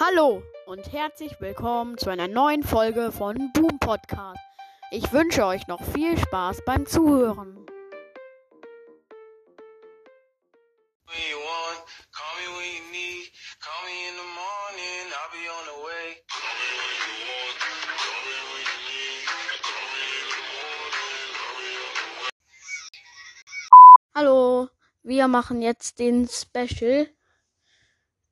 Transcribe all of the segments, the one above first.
Hallo und herzlich willkommen zu einer neuen Folge von Boom Podcast. Ich wünsche euch noch viel Spaß beim Zuhören. Hallo, wir machen jetzt den Special,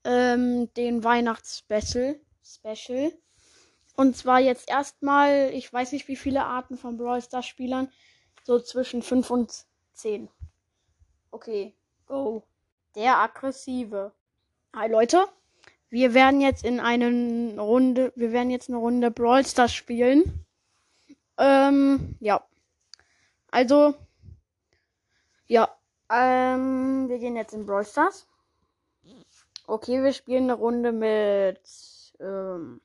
ähm, den Weihnachtsspecial, Special. Und zwar jetzt erstmal, ich weiß nicht wie viele Arten von Brawl Stars Spielern, so zwischen 5 und 10. Okay, go. Der aggressive. Hi Leute, wir werden jetzt in eine Runde, wir werden jetzt eine Runde Brawl Stars spielen. Ähm, ja. Also, ja, ähm, wir gehen jetzt in Brawl Stars. Okay, wir spielen eine Runde mit, ähm,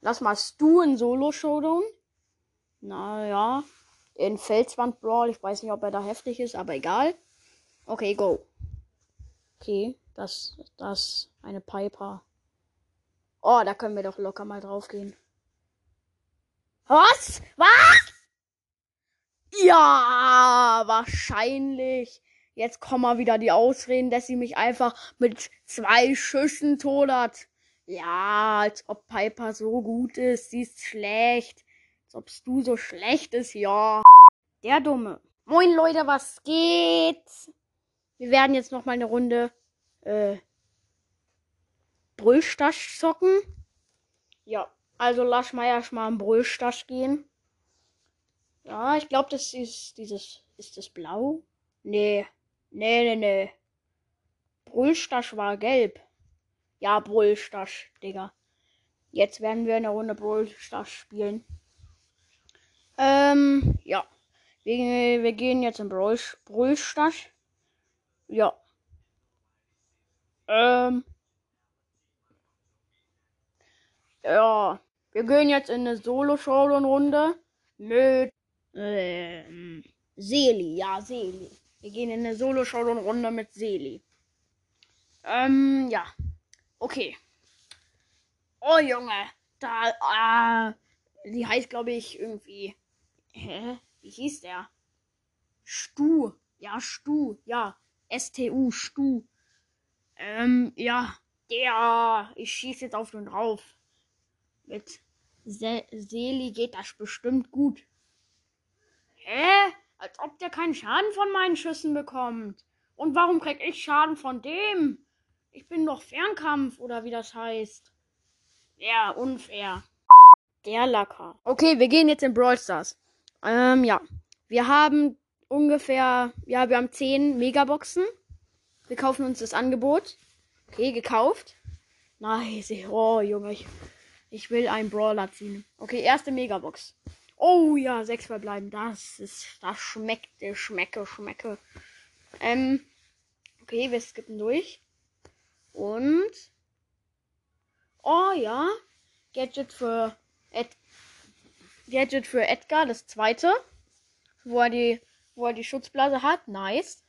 lass mal Stu in Solo Showdown. Naja, in Felswand Brawl. Ich weiß nicht, ob er da heftig ist, aber egal. Okay, go. Okay, das, das, eine Piper. Oh, da können wir doch locker mal drauf gehen. Was? Was? Ja, wahrscheinlich. Jetzt kommen mal wieder die Ausreden, dass sie mich einfach mit zwei Schüssen todert. Ja, als ob Piper so gut ist. Sie ist schlecht. Als ob du so schlecht ist, ja. Der Dumme. Moin Leute, was geht? Wir werden jetzt noch mal eine Runde äh, Brüllstasch zocken. Ja, also lass mal erstmal am Brüllstasch gehen. Ja, ich glaube, das ist dieses. Ist das blau? Nee. Nee, nee, nee. Brüllstasch war gelb. Ja, Brüllstasch, Digga. Jetzt werden wir eine Runde Brüllstasch spielen. Ähm, ja. Wir, wir gehen jetzt in Brüll, Brüllstasch. Ja. Ähm. Ja. Wir gehen jetzt in eine Solo-Showdown-Runde mit ähm, Seli. Ja, Seli. Wir gehen in eine Solo-Showdown-Runde mit Seli. Ähm, ja. Okay. Oh, Junge. Da, ah. Die heißt, glaube ich, irgendwie. Hä? Wie hieß der? Stu. Ja, Stu. Ja. S-T-U. Stu. Ähm, ja. Der. Ich schieße jetzt auf den drauf. Mit Se Seli geht das bestimmt gut. Hä? Als ob der keinen Schaden von meinen Schüssen bekommt. Und warum krieg ich Schaden von dem? Ich bin doch Fernkampf oder wie das heißt. Ja, unfair. Der Lacker. Okay, wir gehen jetzt in Brawl Stars. Ähm, ja. Wir haben ungefähr, ja, wir haben 10 Megaboxen. Wir kaufen uns das Angebot. Okay, gekauft. Nice. Oh, Junge, ich, ich will einen Brawler ziehen. Okay, erste Megabox. Oh ja, sechs verbleiben. Das ist, das schmeckt, schmecke, schmecke. Ähm, okay, wir skippen durch. Und, oh ja, Gadget für Ed, Gadget für Edgar, das zweite, wo er die, wo er die Schutzblase hat. Nice.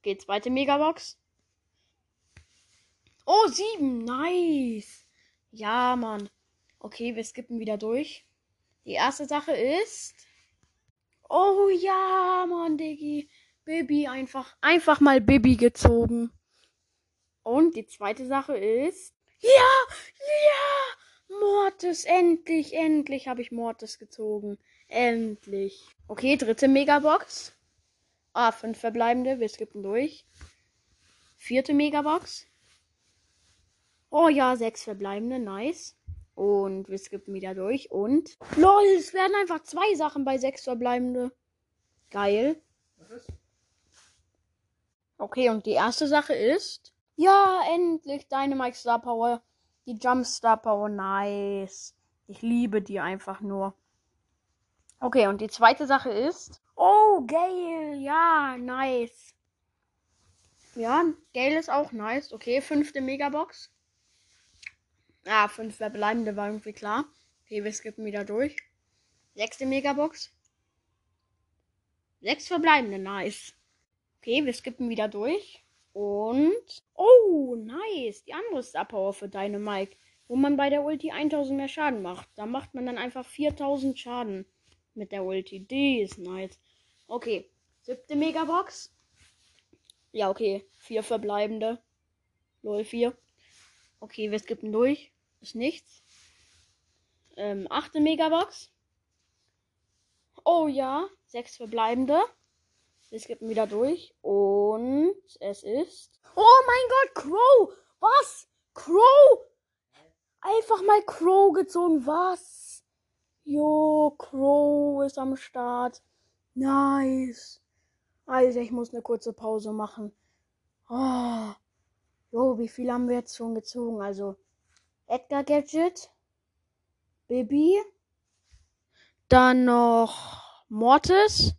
Okay, zweite Megabox. Oh, sieben. Nice. Ja, Mann. Okay, wir skippen wieder durch. Die erste Sache ist. Oh ja, Mann, Diggi. Bibi einfach, einfach mal Bibi gezogen. Und die zweite Sache ist. Ja, ja, Mortis, endlich, endlich habe ich Mortis gezogen. Endlich. Okay, dritte Megabox. Ah, fünf verbleibende. Wir skippen durch. Vierte Megabox. Oh ja, sechs verbleibende. Nice. Und wir skippen wieder durch. Und. LOL, es werden einfach zwei Sachen bei sechs verbleibende. Geil. Okay, und die erste Sache ist. Ja, endlich Dynamite Star Power. Die Jump Star Power. Nice. Ich liebe die einfach nur. Okay, und die zweite Sache ist. Oh, Gale. Ja, nice. Ja, Gale ist auch nice. Okay, fünfte Megabox. Ah, fünf verbleibende war irgendwie klar. Okay, wir skippen wieder durch. Sechste Megabox. Sechs verbleibende, nice. Okay, wir skippen wieder durch. Und. Oh, nice. Die andere Star Power für deine Mike. Wo man bei der Ulti 1000 mehr Schaden macht. Da macht man dann einfach 4000 Schaden mit der Ulti. Die ist nice. Okay. Siebte Megabox. Ja, okay. Vier verbleibende. Lol, vier. Okay, wir skippen durch. Ist nichts. Ähm, achte Megabox. Oh ja. Sechs verbleibende. Wir skippen wieder durch. Und es ist. Oh mein Gott, Crow! Was? Crow! Einfach mal Crow gezogen. Was? Jo, Crow ist am Start. Nice. Alter, ich muss eine kurze Pause machen. Oh. Jo, wie viel haben wir jetzt schon gezogen? Also, Edgar Gadget, Bibi, dann noch Mortis,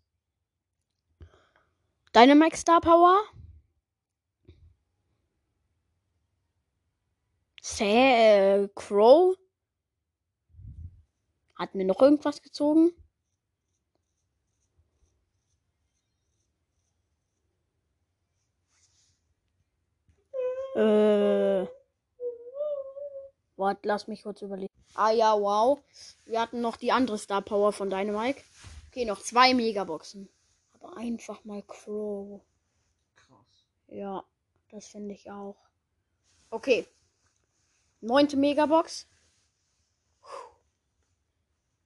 Dynamite Star Power, Sa äh, Crow. Hat mir noch irgendwas gezogen? Äh. Warte, lass mich kurz überlegen. Ah ja, wow. Wir hatten noch die andere Star Power von Dynamite. Okay, noch zwei Megaboxen. Aber einfach mal Crow. Krass. Ja, das finde ich auch. Okay. Neunte Megabox.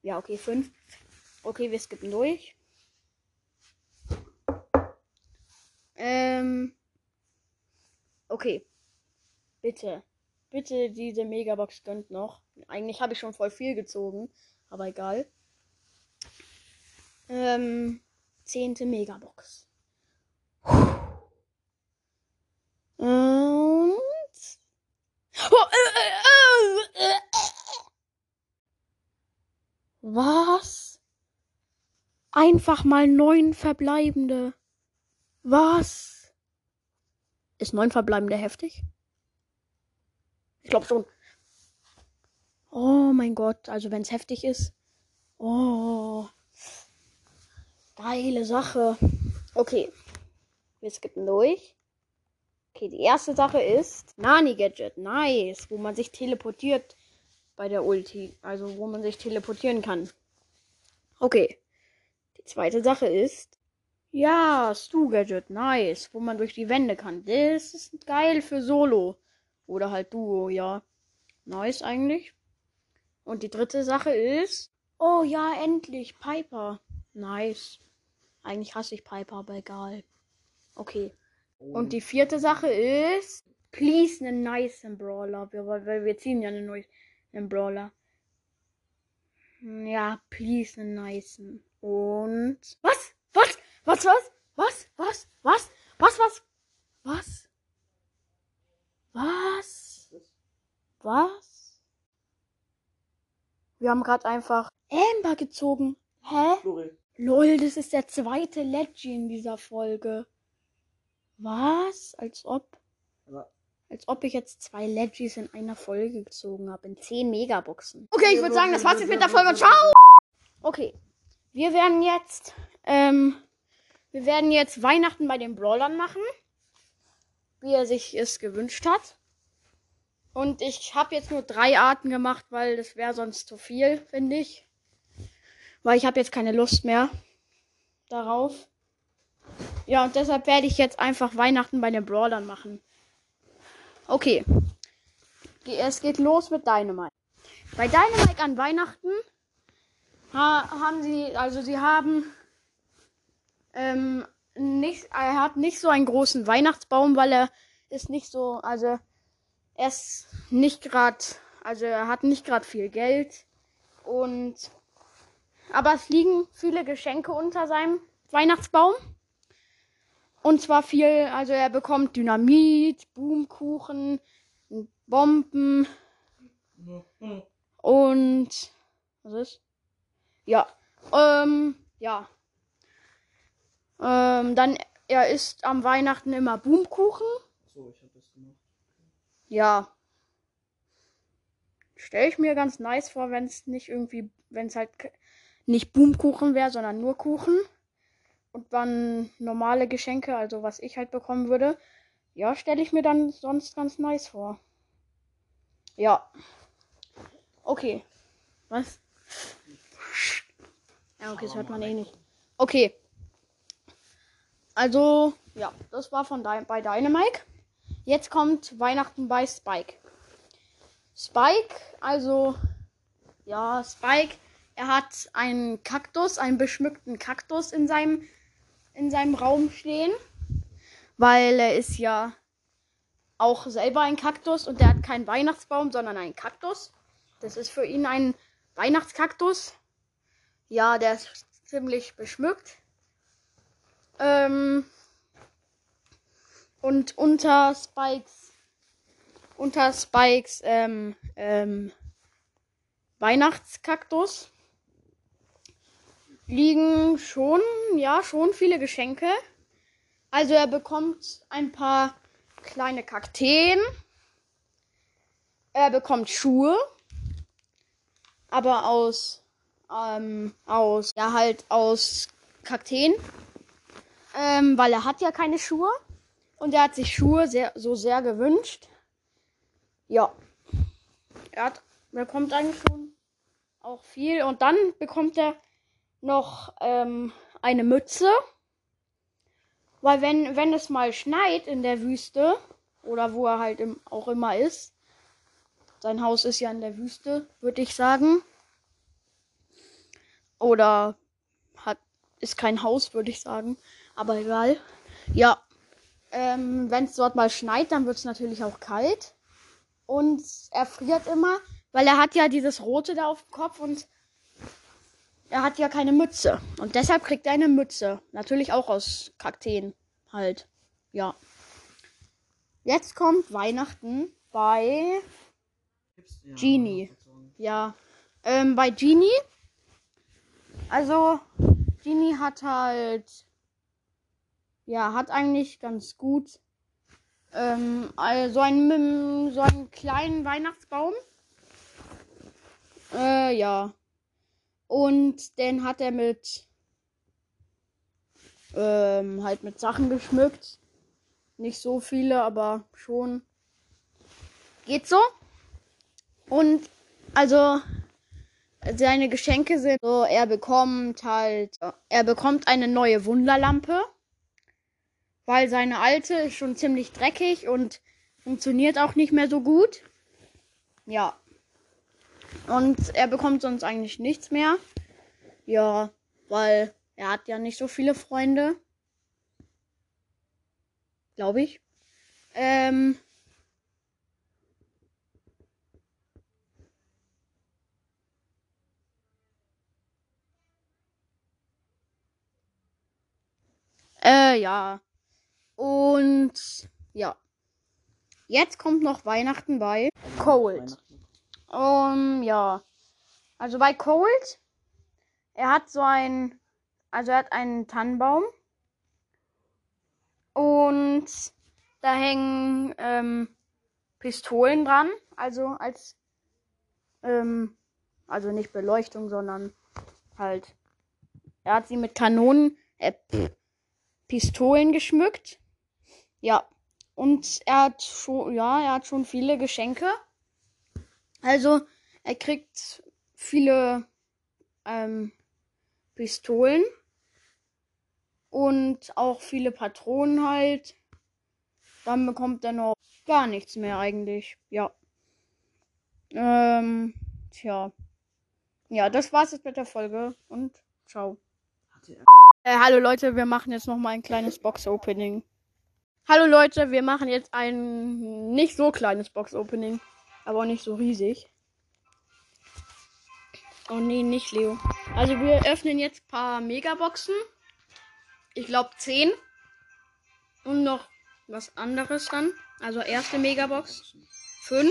Ja, okay, fünf. Okay, wir skippen durch. Ähm. Okay. Bitte. Bitte diese Megabox gönnt noch. Eigentlich habe ich schon voll viel gezogen. Aber egal. Ähm. Zehnte Megabox. Und. Was? Einfach mal neun verbleibende. Was? Ist neun verbleibende heftig? Ich glaube schon. Oh mein Gott, also wenn es heftig ist. Oh. Geile Sache. Okay. Wir skippen durch. Okay, die erste Sache ist Nani Gadget. Nice. Wo man sich teleportiert bei der Ulti. Also wo man sich teleportieren kann. Okay. Die zweite Sache ist. Ja, Stu Gadget. Nice. Wo man durch die Wände kann. Das ist geil für Solo. Oder halt Duo, ja. Nice eigentlich. Und die dritte Sache ist. Oh ja, endlich. Piper. Nice. Eigentlich hasse ich Piper, aber egal. Okay. Und die vierte Sache ist. Please einen nice Brawler. Wir, weil wir ziehen ja einen neuen Brawler. Ja, please einen nice. Und. Was? Was? Was? Was? Was? Was? Was? Was? Was? Was? Was? Was? Wir haben gerade einfach Amber gezogen. Hä? Flori. Lol, das ist der zweite Legend in dieser Folge. Was? Als ob. Als ob ich jetzt zwei Legis in einer Folge gezogen habe. In 10 Megaboxen. Okay, ich würde sagen, das war's jetzt mit der Folge. Ciao! Okay. Wir werden jetzt, ähm, wir werden jetzt Weihnachten bei den Brawlern machen. Wie er sich es gewünscht hat. Und ich habe jetzt nur drei Arten gemacht, weil das wäre sonst zu viel, finde ich. Weil ich habe jetzt keine Lust mehr darauf. Ja, und deshalb werde ich jetzt einfach Weihnachten bei den Brawlern machen. Okay. Es geht los mit Dynamite. Bei Dynamite an Weihnachten ha haben sie, also sie haben ähm, nicht, er hat nicht so einen großen Weihnachtsbaum, weil er ist nicht so, also er ist nicht gerade, also er hat nicht gerade viel Geld und aber es liegen viele Geschenke unter seinem Weihnachtsbaum. Und zwar viel, also er bekommt Dynamit, Boomkuchen, Bomben und was ist? Ja, ähm, ja. Ähm, dann er isst am Weihnachten immer Boomkuchen. So, ich habe das gemacht. Ja. Stelle ich mir ganz nice vor, wenn es nicht irgendwie, wenn es halt nicht Boomkuchen wäre, sondern nur Kuchen. Und dann normale Geschenke, also was ich halt bekommen würde. ja, stelle ich mir dann sonst ganz nice vor. Ja. Okay. Was? Ja, okay, das hört man eh nicht. Okay. Also, ja, das war von Di bei Dynamike. Jetzt kommt Weihnachten bei Spike. Spike, also, ja, Spike, er hat einen Kaktus, einen beschmückten Kaktus in seinem, in seinem Raum stehen. Weil er ist ja auch selber ein Kaktus und der hat keinen Weihnachtsbaum, sondern einen Kaktus. Das ist für ihn ein Weihnachtskaktus. Ja, der ist ziemlich beschmückt. Ähm, und unter Spikes, unter Spikes ähm, ähm, Weihnachtskaktus liegen schon, ja, schon viele Geschenke. Also er bekommt ein paar kleine Kakteen. Er bekommt Schuhe. Aber aus, ähm, aus, ja, halt aus Kakteen. Ähm, weil er hat ja keine Schuhe. Und er hat sich Schuhe sehr, so sehr gewünscht. Ja. Er hat, bekommt eigentlich schon auch viel. Und dann bekommt er noch ähm, eine Mütze. Weil wenn, wenn es mal schneit in der Wüste, oder wo er halt im, auch immer ist, sein Haus ist ja in der Wüste, würde ich sagen. Oder ist kein Haus, würde ich sagen. Aber egal. Ja. Ähm, wenn es dort mal schneit, dann wird es natürlich auch kalt. Und er friert immer, weil er hat ja dieses Rote da auf dem Kopf und er hat ja keine Mütze. Und deshalb kriegt er eine Mütze. Natürlich auch aus Kakteen. Halt. Ja. Jetzt kommt Weihnachten bei Genie. Ja. Ähm, bei Genie. Also, Genie hat halt. Ja, hat eigentlich ganz gut. Ähm, also einen, so einen kleinen Weihnachtsbaum. Äh, ja. Und den hat er mit. Ähm, halt mit Sachen geschmückt. Nicht so viele, aber schon. Geht so. Und also seine Geschenke sind so, er bekommt halt, er bekommt eine neue Wunderlampe, weil seine alte ist schon ziemlich dreckig und funktioniert auch nicht mehr so gut. Ja. Und er bekommt sonst eigentlich nichts mehr. Ja, weil er hat ja nicht so viele Freunde. Glaube ich. Ähm, Äh, ja. Und ja. Jetzt kommt noch Weihnachten bei Cold. Um, ja. Also bei Cold, er hat so ein, also er hat einen Tannenbaum. Und da hängen ähm, Pistolen dran. Also als, ähm, also nicht Beleuchtung, sondern halt, er hat sie mit Kanonen, äh, pff, Pistolen geschmückt. Ja. Und er hat schon, ja, er hat schon viele Geschenke. Also, er kriegt viele ähm, Pistolen und auch viele Patronen halt. Dann bekommt er noch gar nichts mehr eigentlich. Ja. Ähm, tja. Ja, das war's jetzt mit der Folge und ciao. Äh, hallo Leute, wir machen jetzt noch mal ein kleines Box-Opening. Hallo Leute, wir machen jetzt ein nicht so kleines Box-Opening, aber auch nicht so riesig. Oh nee, nicht Leo. Also wir öffnen jetzt ein paar Megaboxen. Ich glaube 10. Und noch was anderes dann. Also erste Megabox. 5.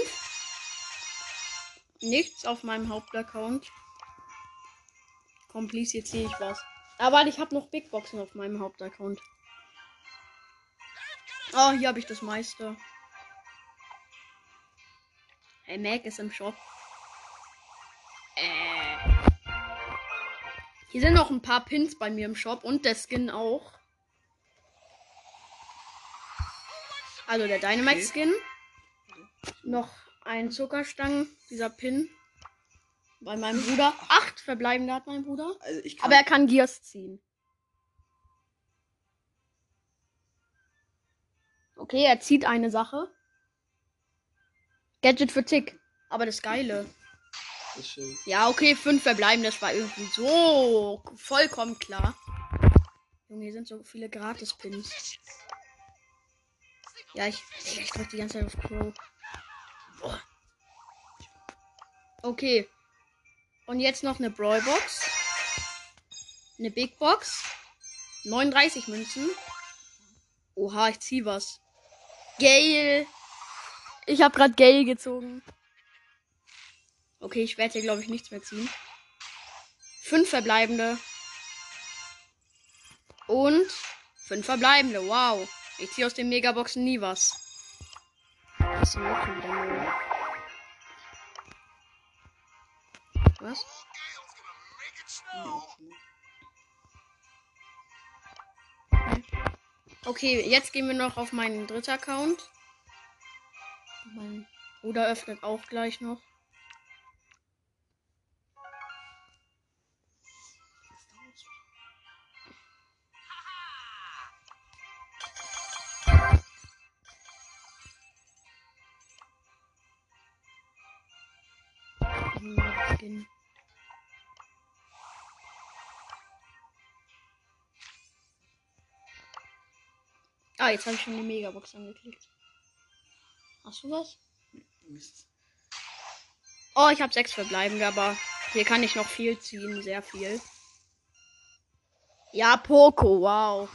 Nichts auf meinem Hauptaccount. Jetzt sehe ich was. Aber ich habe noch Big Boxen auf meinem Hauptaccount. Oh, hier habe ich das meiste. Hey, Mac ist im Shop. Äh. Hier sind noch ein paar Pins bei mir im Shop und der Skin auch. Also der Dynamite Skin. Noch ein Zuckerstangen, dieser Pin. Bei meinem Bruder. Acht verbleibende hat mein Bruder. Also ich kann. Aber er kann Gears ziehen. Okay, er zieht eine Sache. Gadget für Tick. Aber das Geile. das. Ja, okay, fünf verbleiben, das war irgendwie so vollkommen klar. Junge, hier sind so viele Gratis-Pins. Ja, ich, ich drück die ganze Zeit auf Crow. Boah. Okay. Und jetzt noch eine Brawlbox. Eine Big Box. 39 Münzen. Oha, ich zieh was. Gale. Ich habe gerade Gale gezogen. Okay, ich werde hier, glaube ich, nichts mehr ziehen. Fünf verbleibende. Und fünf verbleibende. Wow. Ich ziehe aus den Megaboxen nie was. Was ist wieder neu? Was? Okay, jetzt gehen wir noch auf meinen dritten Account. Mein Bruder öffnet auch gleich noch. Skin. Ah, jetzt habe ich schon die Megabox angeklickt. Hast du was? Mist. Oh, ich habe sechs verbleibende, aber hier kann ich noch viel ziehen, sehr viel. Ja, Poco, wow.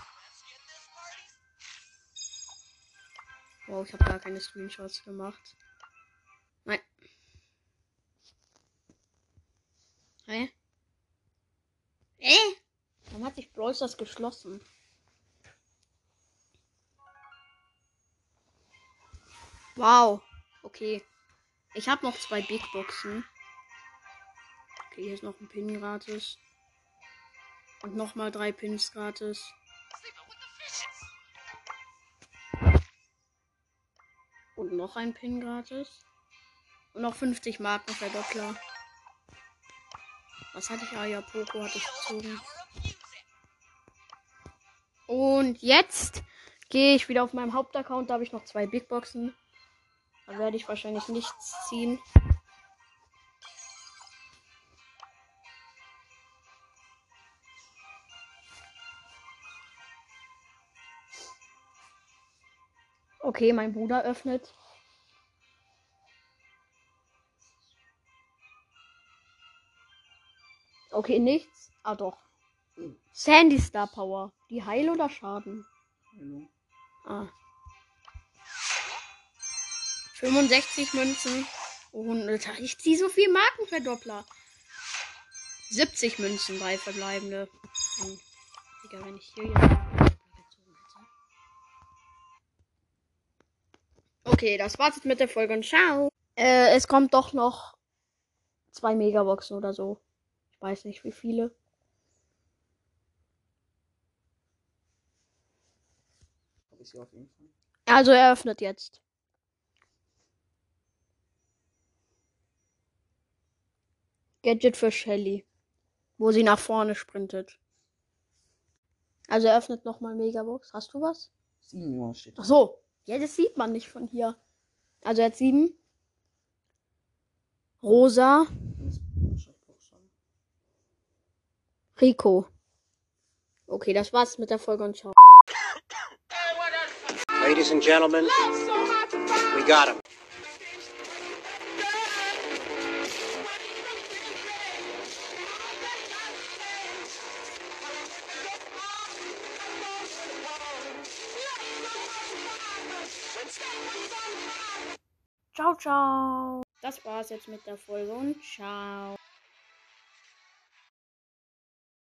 Wow, ich habe gar keine Screenshots gemacht. Hä? Hä? Warum hat sich Brawl Stars geschlossen? Wow. Okay. Ich habe noch zwei Big Boxen. Okay, hier ist noch ein Pin gratis. Und nochmal drei Pins gratis. Und noch ein Pin gratis. Und noch 50 Marken Verdoppler. Was hatte ich? Ah ja, Poco hatte ich gezogen. Und jetzt gehe ich wieder auf meinem Hauptaccount. Da habe ich noch zwei Big Boxen. Da werde ich wahrscheinlich nichts ziehen. Okay, mein Bruder öffnet. Okay, nichts. Ah doch. Sandy Star Power. Die Heil oder Schaden? Hallo. Ah. 65 Münzen. Und ich ziehe so viel Markenverdoppler. 70 Münzen, drei verbleibende. Hm. Digga, wenn ich hier jetzt. Okay, das war's jetzt mit der Folge und ciao. Äh, es kommt doch noch zwei Megaboxen oder so. Ich weiß nicht, wie viele. Also er öffnet jetzt. Gadget für Shelly. Wo sie nach vorne sprintet. Also er öffnet nochmal Megabox. Hast du was? Sieben Uhr steht Ach so. Ja, das sieht man nicht von hier. Also er hat sieben. Rosa. Ich hab auch schon. Rico. Okay, das war's mit der Folge und ciao. Ladies and gentlemen, we got him. Ciao, ciao. Das war's jetzt mit der Folge und ciao.